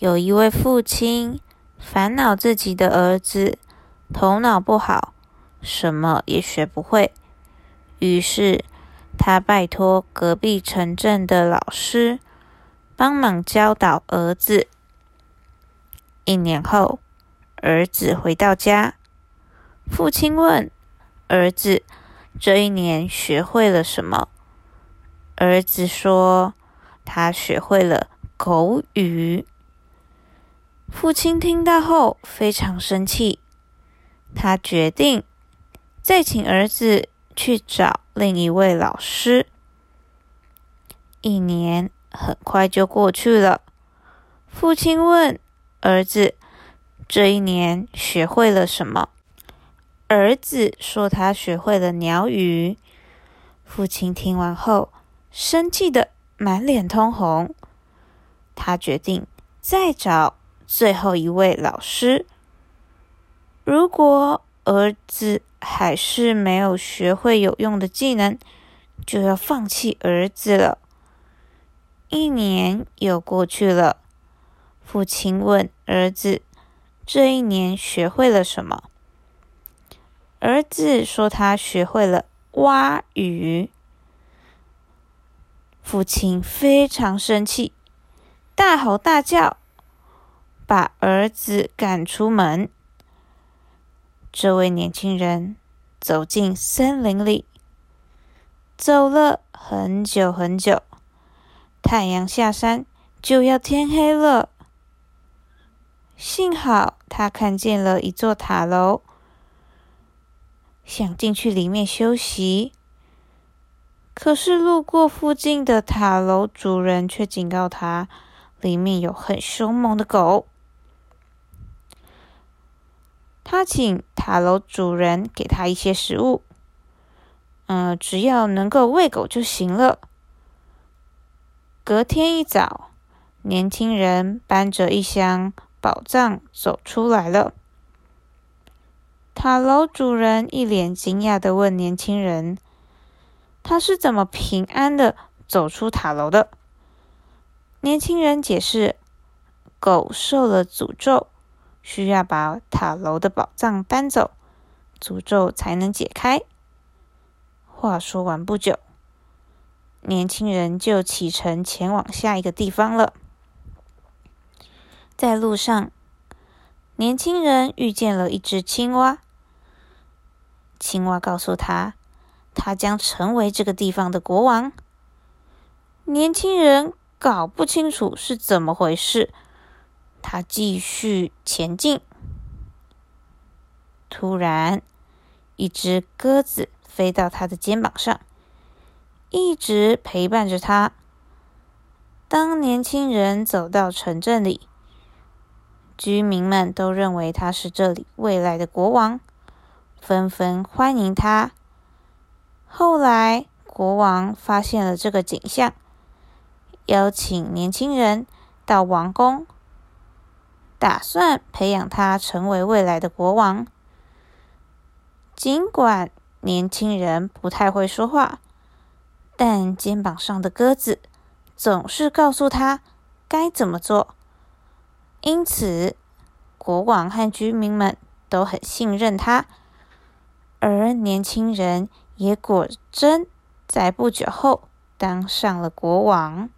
有一位父亲烦恼自己的儿子头脑不好，什么也学不会，于是他拜托隔壁城镇的老师帮忙教导儿子。一年后，儿子回到家，父亲问儿子：“这一年学会了什么？”儿子说：“他学会了口语。”父亲听到后非常生气，他决定再请儿子去找另一位老师。一年很快就过去了，父亲问儿子：“这一年学会了什么？”儿子说：“他学会了鸟语。”父亲听完后生气的满脸通红，他决定再找。最后一位老师，如果儿子还是没有学会有用的技能，就要放弃儿子了。一年又过去了，父亲问儿子：“这一年学会了什么？”儿子说：“他学会了蛙语。”父亲非常生气，大吼大叫。把儿子赶出门。这位年轻人走进森林里，走了很久很久。太阳下山，就要天黑了。幸好他看见了一座塔楼，想进去里面休息。可是路过附近的塔楼主人却警告他，里面有很凶猛的狗。他请塔楼主人给他一些食物，嗯，只要能够喂狗就行了。隔天一早，年轻人搬着一箱宝藏走出来了。塔楼主人一脸惊讶的问年轻人：“他是怎么平安的走出塔楼的？”年轻人解释：“狗受了诅咒。”需要把塔楼的宝藏搬走，诅咒才能解开。话说完不久，年轻人就启程前往下一个地方了。在路上，年轻人遇见了一只青蛙。青蛙告诉他，他将成为这个地方的国王。年轻人搞不清楚是怎么回事。他继续前进，突然，一只鸽子飞到他的肩膀上，一直陪伴着他。当年轻人走到城镇里，居民们都认为他是这里未来的国王，纷纷欢迎他。后来，国王发现了这个景象，邀请年轻人到王宫。打算培养他成为未来的国王。尽管年轻人不太会说话，但肩膀上的鸽子总是告诉他该怎么做。因此，国王和居民们都很信任他，而年轻人也果真在不久后当上了国王。